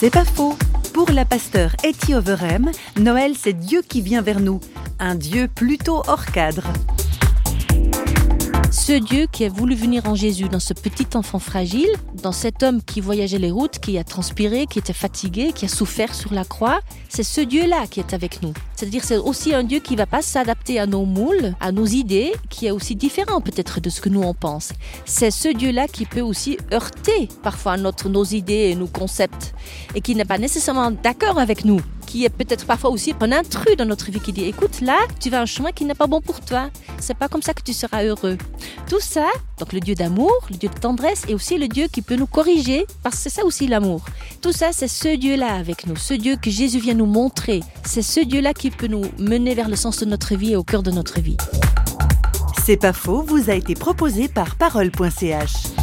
C'est pas faux. Pour la pasteur Etty Noël, c'est Dieu qui vient vers nous. Un Dieu plutôt hors cadre. Ce Dieu qui a voulu venir en Jésus dans ce petit enfant fragile, dans cet homme qui voyageait les routes, qui a transpiré, qui était fatigué, qui a souffert sur la croix, c'est ce Dieu-là qui est avec nous. C'est-à-dire c'est aussi un Dieu qui va pas s'adapter à nos moules, à nos idées, qui est aussi différent peut-être de ce que nous on pense. C'est ce Dieu-là qui peut aussi heurter parfois notre, nos idées et nos concepts et qui n'est pas nécessairement d'accord avec nous qui est peut-être parfois aussi un intrus dans notre vie qui dit écoute là tu vas un chemin qui n'est pas bon pour toi. C'est pas comme ça que tu seras heureux. Tout ça donc le Dieu d'amour le Dieu de tendresse et aussi le Dieu qui peut nous corriger parce que c'est ça aussi l'amour. Tout ça c'est ce Dieu là avec nous ce Dieu que Jésus vient nous montrer. C'est ce Dieu là qui peut nous mener vers le sens de notre vie et au cœur de notre vie. C'est pas faux, vous a été proposé par parole.ch.